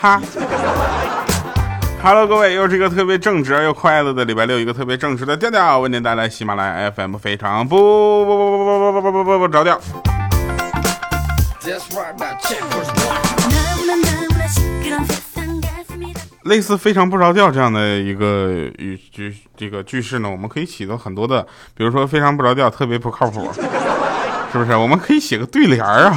哈。Hello，各位，又是一个特别正直而又快乐的礼拜六，一个特别正直的调调，为您带来喜马拉雅 FM 非常不不不不不不不不不不着调。类似非常不着调这样的一个语句，这个句式呢，我们可以起到很多的，比如说非常不着调，特别不靠谱，是不是？我们可以写个对联儿啊。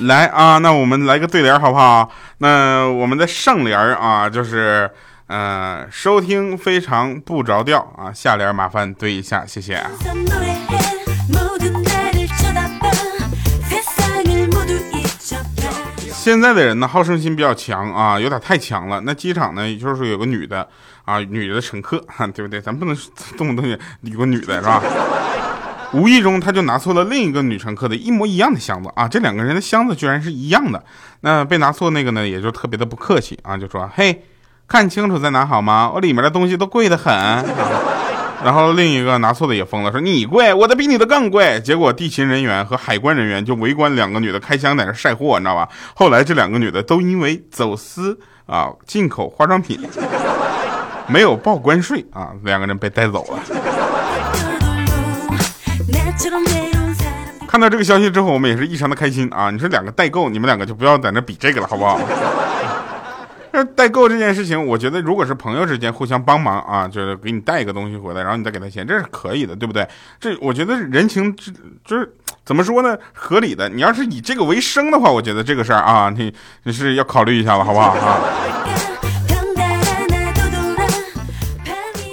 来啊，那我们来个对联好不好？那我们的上联啊，就是呃，收听非常不着调啊。下联麻烦对一下，谢谢。现在的人呢，好胜心比较强啊，有点太强了。那机场呢，就是有个女的啊，女的乘客，对不对？咱不能动不动就有个女的是吧？无意中他就拿错了另一个女乘客的一模一样的箱子啊，这两个人的箱子居然是一样的。那被拿错那个呢，也就特别的不客气啊，就说：“嘿，看清楚再拿好吗？我里面的东西都贵得很。”然后另一个拿错的也疯了，说你贵，我的比你的更贵。结果地勤人员和海关人员就围观两个女的开箱在那晒货，你知道吧？后来这两个女的都因为走私啊进口化妆品没有报关税啊，两个人被带走了。看到这个消息之后，我们也是异常的开心啊！你说两个代购，你们两个就不要在那比这个了，好不好？那 代购这件事情，我觉得如果是朋友之间互相帮忙啊，就是给你带一个东西回来，然后你再给他钱，这是可以的，对不对？这我觉得人情就是怎么说呢，合理的。你要是以这个为生的话，我觉得这个事儿啊，你你是要考虑一下了，好不好啊？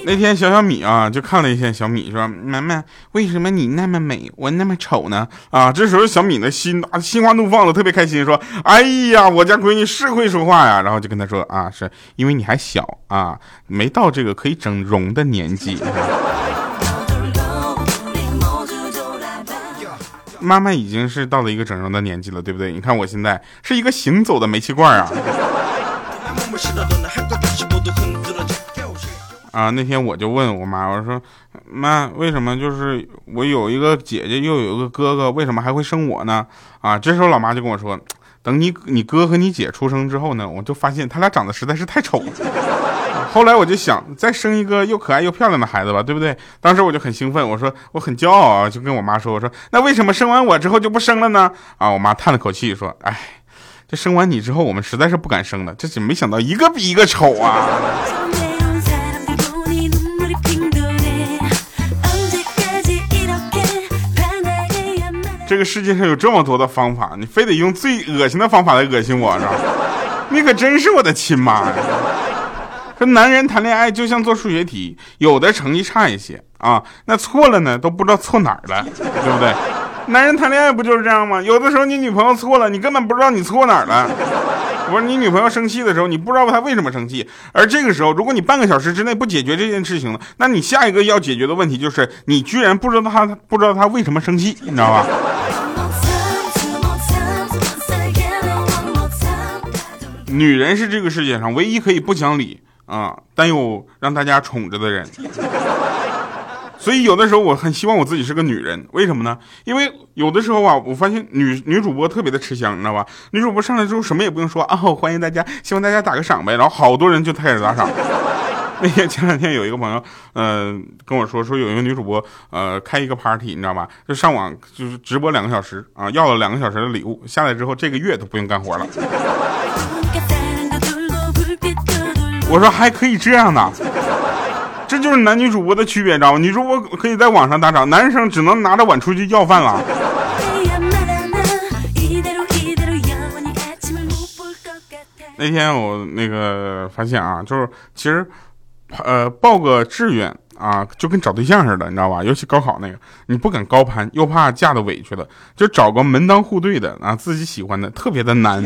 那天小小米啊，就看了一下小米，说：“妈妈，为什么你那么美，我那么丑呢？”啊，这时候小米的心啊，心花怒放了，特别开心，说：“哎呀，我家闺女是会说话呀！”然后就跟他说：“啊，是因为你还小啊，没到这个可以整容的年纪。”妈妈已经是到了一个整容的年纪了，对不对？你看我现在是一个行走的煤气罐啊。啊，那天我就问我妈，我说妈，为什么就是我有一个姐姐，又有一个哥哥，为什么还会生我呢？啊，这时候老妈就跟我说，等你你哥和你姐出生之后呢，我就发现他俩长得实在是太丑了。后来我就想再生一个又可爱又漂亮的孩子吧，对不对？当时我就很兴奋，我说我很骄傲啊，就跟我妈说，我说那为什么生完我之后就不生了呢？啊，我妈叹了口气说，哎，这生完你之后，我们实在是不敢生了，这是没想到一个比一个丑啊。这个世界上有这么多的方法，你非得用最恶心的方法来恶心我，是吧？你可真是我的亲妈呀！说男人谈恋爱就像做数学题，有的成绩差一些啊，那错了呢都不知道错哪儿了，对不对？男人谈恋爱不就是这样吗？有的时候你女朋友错了，你根本不知道你错哪儿了。不是你女朋友生气的时候，你不知道她为什么生气，而这个时候，如果你半个小时之内不解决这件事情那你下一个要解决的问题就是你居然不知道她不知道她为什么生气，你知道吧？女人是这个世界上唯一可以不讲理啊，但又让大家宠着的人。所以有的时候我很希望我自己是个女人，为什么呢？因为有的时候啊，我发现女女主播特别的吃香，你知道吧？女主播上来之后什么也不用说啊，欢迎大家，希望大家打个赏呗，然后好多人就开始打赏。那天前两天有一个朋友，嗯，跟我说说有一个女主播，呃，开一个 party，你知道吧？就上网就是直播两个小时啊，要了两个小时的礼物，下来之后这个月都不用干活了。我说还可以这样呢。这就是男女主播的区别，知道吗？女主播可以在网上打赏，男生只能拿着碗出去要饭了。那天我那个发现啊，就是其实，呃，报个志愿啊，就跟找对象似的，你知道吧？尤其高考那个，你不敢高攀，又怕嫁的委屈了，就找个门当户对的啊，自己喜欢的，特别的难。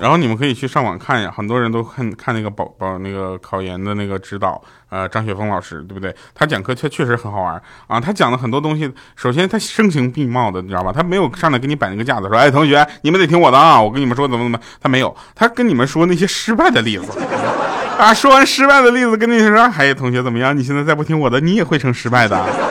然后你们可以去上网看一下，很多人都看看那个保保那个考研的那个指导，呃，张雪峰老师，对不对？他讲课确确实很好玩啊，他讲的很多东西，首先他声情并茂的，你知道吧？他没有上来给你摆那个架子，说，哎，同学，你们得听我的啊，我跟你们说怎么怎么，他没有，他跟你们说那些失败的例子，啊，说完失败的例子，跟你说，哎，同学怎么样？你现在再不听我的，你也会成失败的。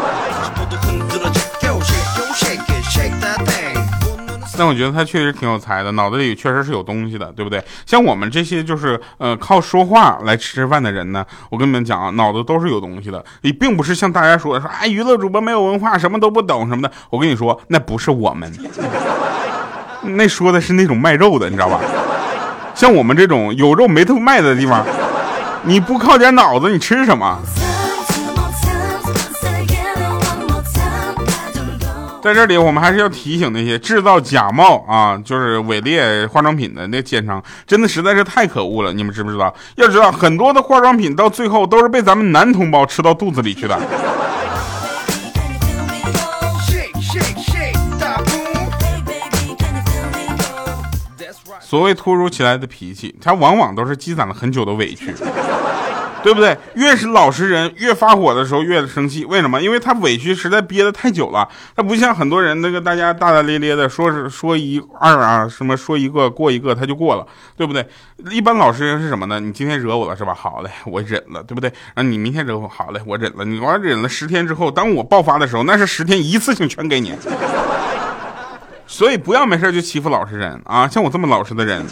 那我觉得他确实挺有才的，脑子里确实是有东西的，对不对？像我们这些就是呃靠说话来吃饭的人呢，我跟你们讲啊，脑子都是有东西的，你并不是像大家说的说哎娱乐主播没有文化，什么都不懂什么的。我跟你说，那不是我们，那说的是那种卖肉的，你知道吧？像我们这种有肉没头卖的地方，你不靠点脑子，你吃什么？在这里，我们还是要提醒那些制造假冒啊，就是伪劣化妆品的那奸商，真的实在是太可恶了。你们知不知道？要知道，很多的化妆品到最后都是被咱们男同胞吃到肚子里去的。所谓突如其来的脾气，它往往都是积攒了很久的委屈。对不对？越是老实人，越发火的时候越生气。为什么？因为他委屈实在憋得太久了。他不像很多人那个大家大大咧咧的说是说一二啊，什么说一个过一个他就过了，对不对？一般老实人是什么呢？你今天惹我了是吧？好嘞，我忍了，对不对？然后你明天惹我，好嘞，我忍了。你完忍了十天之后，当我爆发的时候，那是十天一次性全给你。所以不要没事就欺负老实人啊！像我这么老实的人。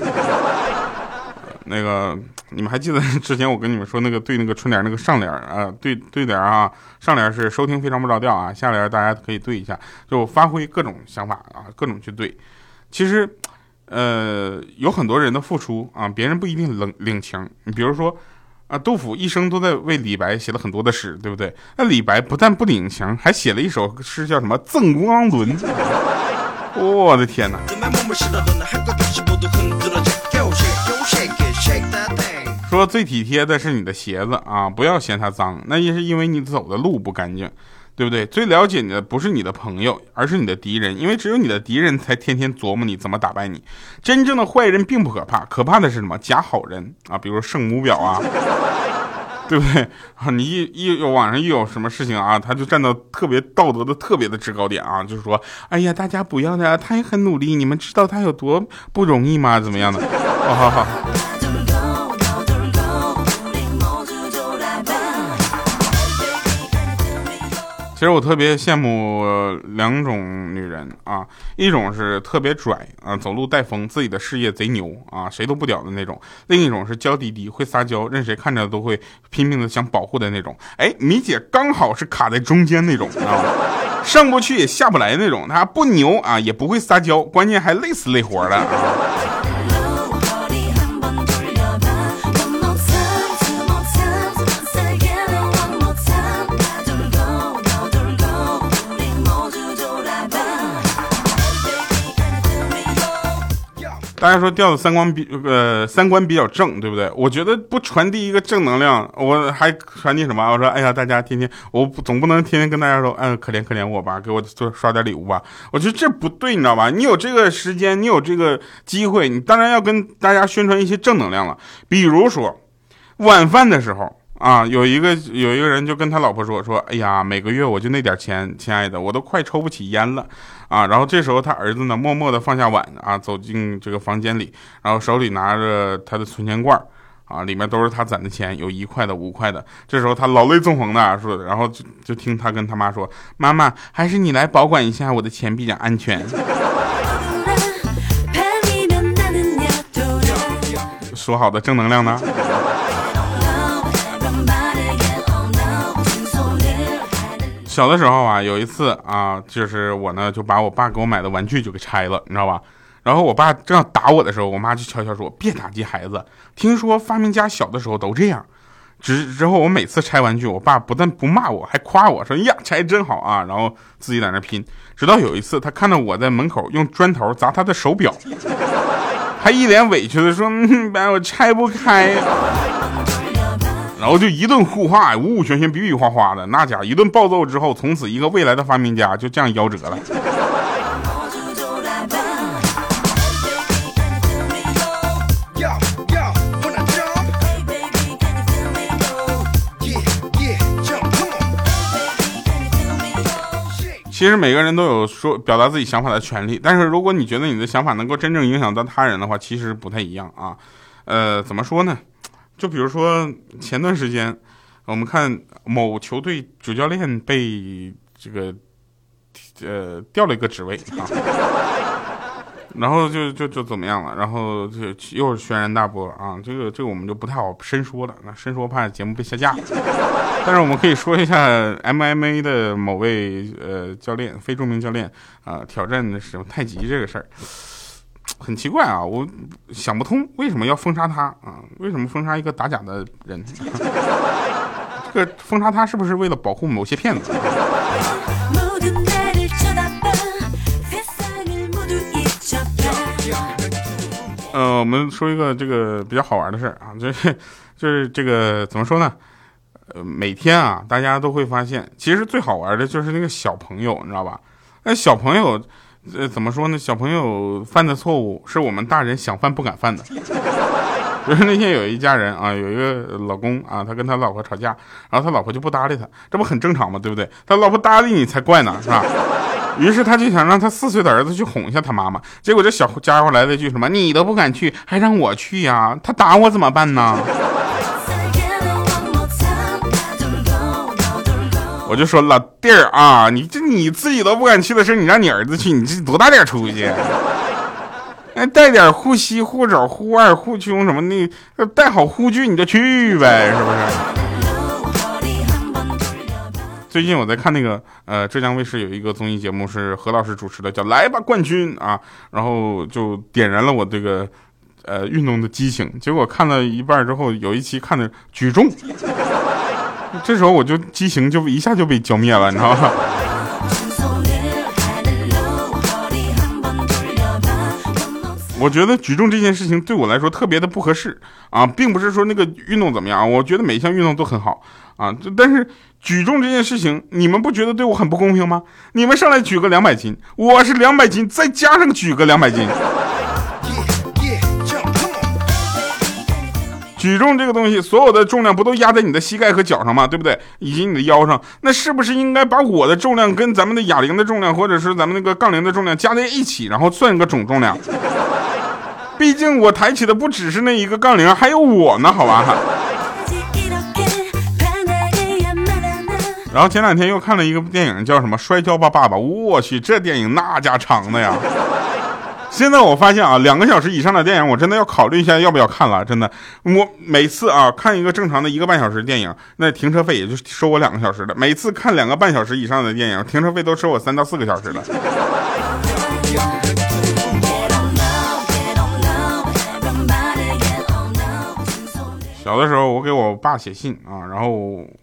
那个，你们还记得之前我跟你们说那个对那个春联那个上联啊，对对联啊，上联是收听非常不着调啊，下联大家可以对一下，就发挥各种想法啊，各种去对。其实，呃，有很多人的付出啊，别人不一定领领情。你比如说啊，杜甫一生都在为李白写了很多的诗，对不对？那李白不但不领情，还写了一首诗叫什么《赠汪伦》。我的天哪！说最体贴的是你的鞋子啊，不要嫌它脏，那也是因为你走的路不干净，对不对？最了解你的不是你的朋友，而是你的敌人，因为只有你的敌人才天天琢磨你怎么打败你。真正的坏人并不可怕，可怕的是什么？假好人啊，比如圣母婊啊，对不对啊？你一一有网上一有什么事情啊，他就站到特别道德的特别的制高点啊，就是说，哎呀，大家不要的，他也很努力，你们知道他有多不容易吗？怎么样的？好好好。其实我特别羡慕两种女人啊，一种是特别拽啊，走路带风，自己的事业贼牛啊，谁都不屌的那种；另一种是娇滴滴，会撒娇，任谁看着都会拼命的想保护的那种。哎，米姐刚好是卡在中间那种，知道吗？上不去也下不来那种，她不牛啊，也不会撒娇，关键还累死累活的。大家说调子三观比呃三观比较正，对不对？我觉得不传递一个正能量，我还传递什么？我说，哎呀，大家天天我总不能天天跟大家说，嗯，可怜可怜我吧，给我做刷点礼物吧。我觉得这不对，你知道吧？你有这个时间，你有这个机会，你当然要跟大家宣传一些正能量了。比如说晚饭的时候。啊，有一个有一个人就跟他老婆说说，哎呀，每个月我就那点钱，亲爱的，我都快抽不起烟了啊。然后这时候他儿子呢，默默地放下碗啊，走进这个房间里，然后手里拿着他的存钱罐啊，里面都是他攒的钱，有一块的、五块的。这时候他老泪纵横的说，然后就就听他跟他妈说，妈妈，还是你来保管一下我的钱比较安全。说好的正能量呢？小的时候啊，有一次啊，就是我呢就把我爸给我买的玩具就给拆了，你知道吧？然后我爸正要打我的时候，我妈就悄悄说：“别打击孩子，听说发明家小的时候都这样。”之之后我每次拆玩具，我爸不但不骂我，还夸我说：“呀，拆真好啊！”然后自己在那拼。直到有一次，他看到我在门口用砖头砸他的手表，还一脸委屈的说：“嗯，把我拆不开。”然后就一顿互话，呜呜旋旋，比比划划的，那家一顿暴揍之后，从此一个未来的发明家就这样夭折了。其实每个人都有说表达自己想法的权利，但是如果你觉得你的想法能够真正影响到他人的话，其实不太一样啊。呃，怎么说呢？就比如说前段时间，我们看某球队主教练被这个呃调了一个职位啊，然后就就就怎么样了？然后就又是轩然大波啊！这个这个我们就不太好深说了，那深说怕节目被下架。但是我们可以说一下 MMA 的某位呃教练，非著名教练啊，挑战的什么太极这个事儿，很奇怪啊！我想不通为什么要封杀他啊？为什么封杀一个打假的人？这个封杀他是不是为了保护某些骗子？呃，我们说一个这个比较好玩的事儿啊，就是就是这个怎么说呢？呃，每天啊，大家都会发现，其实最好玩的就是那个小朋友，你知道吧？那小朋友，呃，怎么说呢？小朋友犯的错误是我们大人想犯不敢犯的。比 如那天有一家人啊，有一个老公啊，他跟他老婆吵架，然后他老婆就不搭理他，这不很正常吗？对不对？他老婆搭理你才怪呢，是吧？于是他就想让他四岁的儿子去哄一下他妈妈，结果这小家伙来了一句什么：“你都不敢去，还让我去呀？他打我怎么办呢？”我就说老弟儿啊，你这你自己都不敢去的事，你让你儿子去，你这多大点出息？那，带点护膝、护肘、护腕、护胸什么的，带好护具你就去呗，是不是？最近我在看那个呃浙江卫视有一个综艺节目是何老师主持的，叫《来吧冠军》啊，然后就点燃了我这个呃运动的激情。结果看了一半之后，有一期看的举重，这时候我就激情就一下就被浇灭了，你知道吗？我觉得举重这件事情对我来说特别的不合适啊，并不是说那个运动怎么样，我觉得每一项运动都很好啊，但是。举重这件事情，你们不觉得对我很不公平吗？你们上来举个两百斤，我是两百斤，再加上举个两百斤。举重这个东西，所有的重量不都压在你的膝盖和脚上吗？对不对？以及你的腰上，那是不是应该把我的重量跟咱们的哑铃的重量，或者是咱们那个杠铃的重量加在一起，然后算一个总重量？毕竟我抬起的不只是那一个杠铃，还有我呢，好吧？然后前两天又看了一个电影，叫什么《摔跤吧，爸爸》。我去，这电影那家长的呀！现在我发现啊，两个小时以上的电影，我真的要考虑一下要不要看了。真的，我每次啊看一个正常的一个半小时电影，那停车费也就收我两个小时的。每次看两个半小时以上的电影，停车费都收我三到四个小时的。小的时候，我给我爸写信啊，然后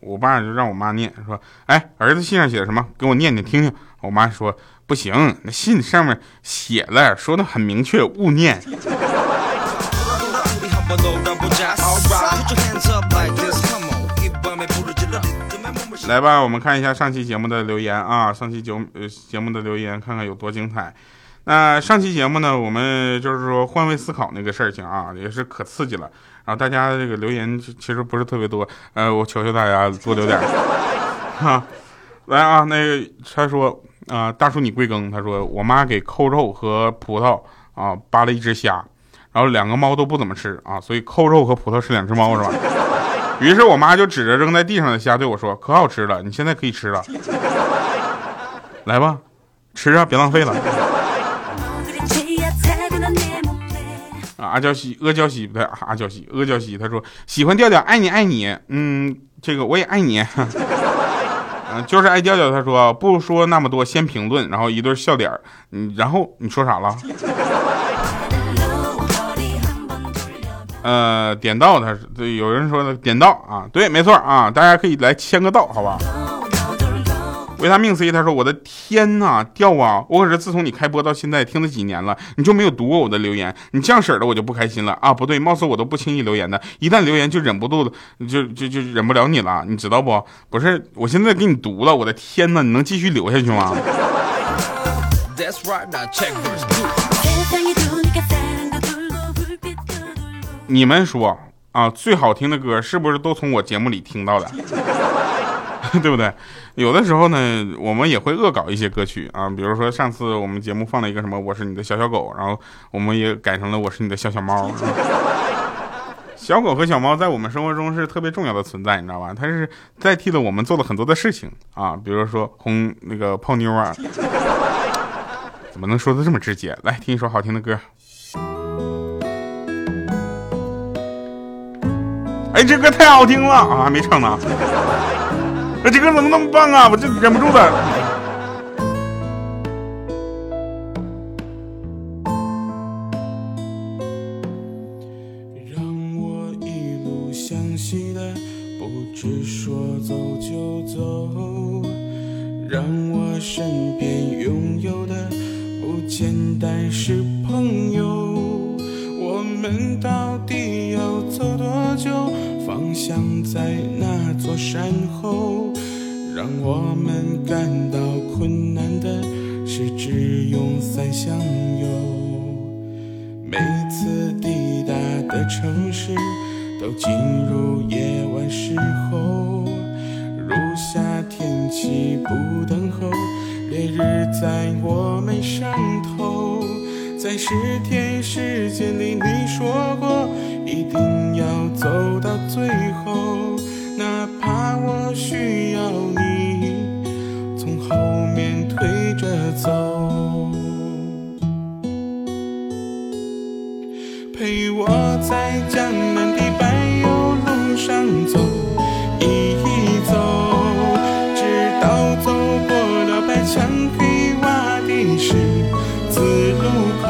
我爸就让我妈念，说：“哎，儿子信上写的什么？给我念念听听。”我妈说：“不行，那信上面写了，说的很明确，勿念。”来吧，我们看一下上期节目的留言啊，上期节呃节目的留言，看看有多精彩。那上期节目呢，我们就是说换位思考那个事情啊，也是可刺激了。然后大家这个留言其实不是特别多，呃，我求求大家多留点。哈，来啊，那个他说啊，大叔你贵庚？他说我妈给扣肉和葡萄啊扒了一只虾，然后两个猫都不怎么吃啊，所以扣肉和葡萄是两只猫是吧？于是我妈就指着扔在地上的虾对我说：“可好吃了，你现在可以吃了，来吧，吃啊，别浪费了。”阿娇西，阿娇西不对，阿娇西，阿娇西。他说喜欢调调，爱你爱你，嗯，这个我也爱你，就是爱调调。他说不说那么多，先评论，然后一对笑脸嗯，然后你说啥了？呃，点到他是，有人说的点到啊，对，没错啊，大家可以来签个到，好吧？维他命 C，他说：“我的天呐，掉啊！我可是自从你开播到现在听了几年了，你就没有读过我的留言？你这样式的我就不开心了啊！不对，貌似我都不轻易留言的，一旦留言就忍不住，就就就忍不了你了，你知道不？不是，我现在给你读了，我的天呐，你能继续留下去吗？”你们说啊，最好听的歌是不是都从我节目里听到的？对不对？有的时候呢，我们也会恶搞一些歌曲啊，比如说上次我们节目放了一个什么“我是你的小小狗”，然后我们也改成了“我是你的小小猫”。小狗和小猫在我们生活中是特别重要的存在，你知道吧？它是代替了我们做了很多的事情啊，比如说哄那个泡妞啊。怎么能说的这么直接？来听一首好听的歌。哎，这歌太好听了啊！还没唱呢。那这歌怎么那么棒啊？我真忍不住了。每次抵达的城市，都进入夜晚时候。如夏天气不等候，烈日在我们上头。在十天时间里，你说过一定要走到最后，哪怕我需要你从后面推着走，在江南的柏油路上走一走，直到走过了白墙黑瓦的十字路口。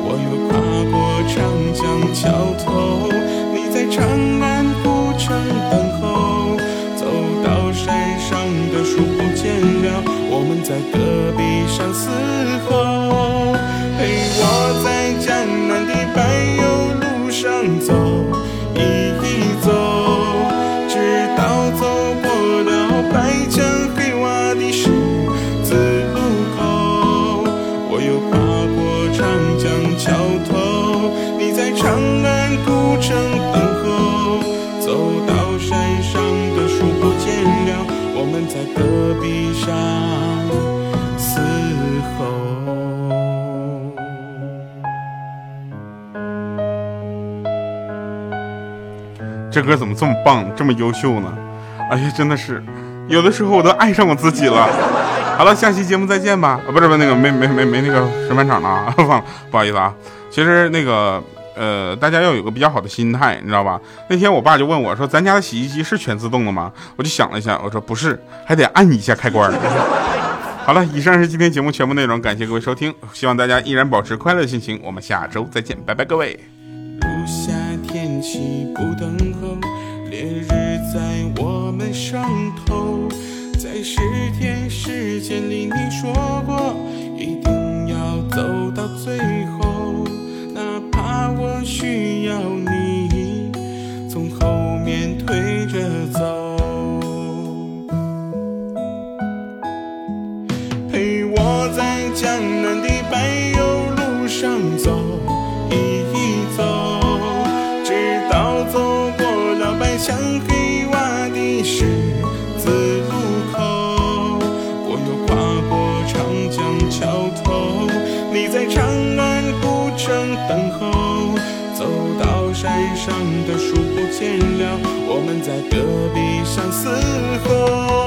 我又跨过长江桥头，你在长安古城等候。走到山上的树不见了，我们在这歌怎么这么棒，这么优秀呢？哎呀，真的是，有的时候我都爱上我自己了。好了，下期节目再见吧。啊，不是不是那个没没没没那个审判场了啊，忘了，不好意思啊。其实那个呃，大家要有个比较好的心态，你知道吧？那天我爸就问我说：“咱家的洗衣机是全自动的吗？”我就想了一下，我说不是，还得按一下开关。好了，以上是今天节目全部内容，感谢各位收听，希望大家依然保持快乐心情。我们下周再见，拜拜，各位。如夏天气不等，在我们上头。在十天时间里，你说过一定要走到最闲聊，我们在戈壁上嘶吼。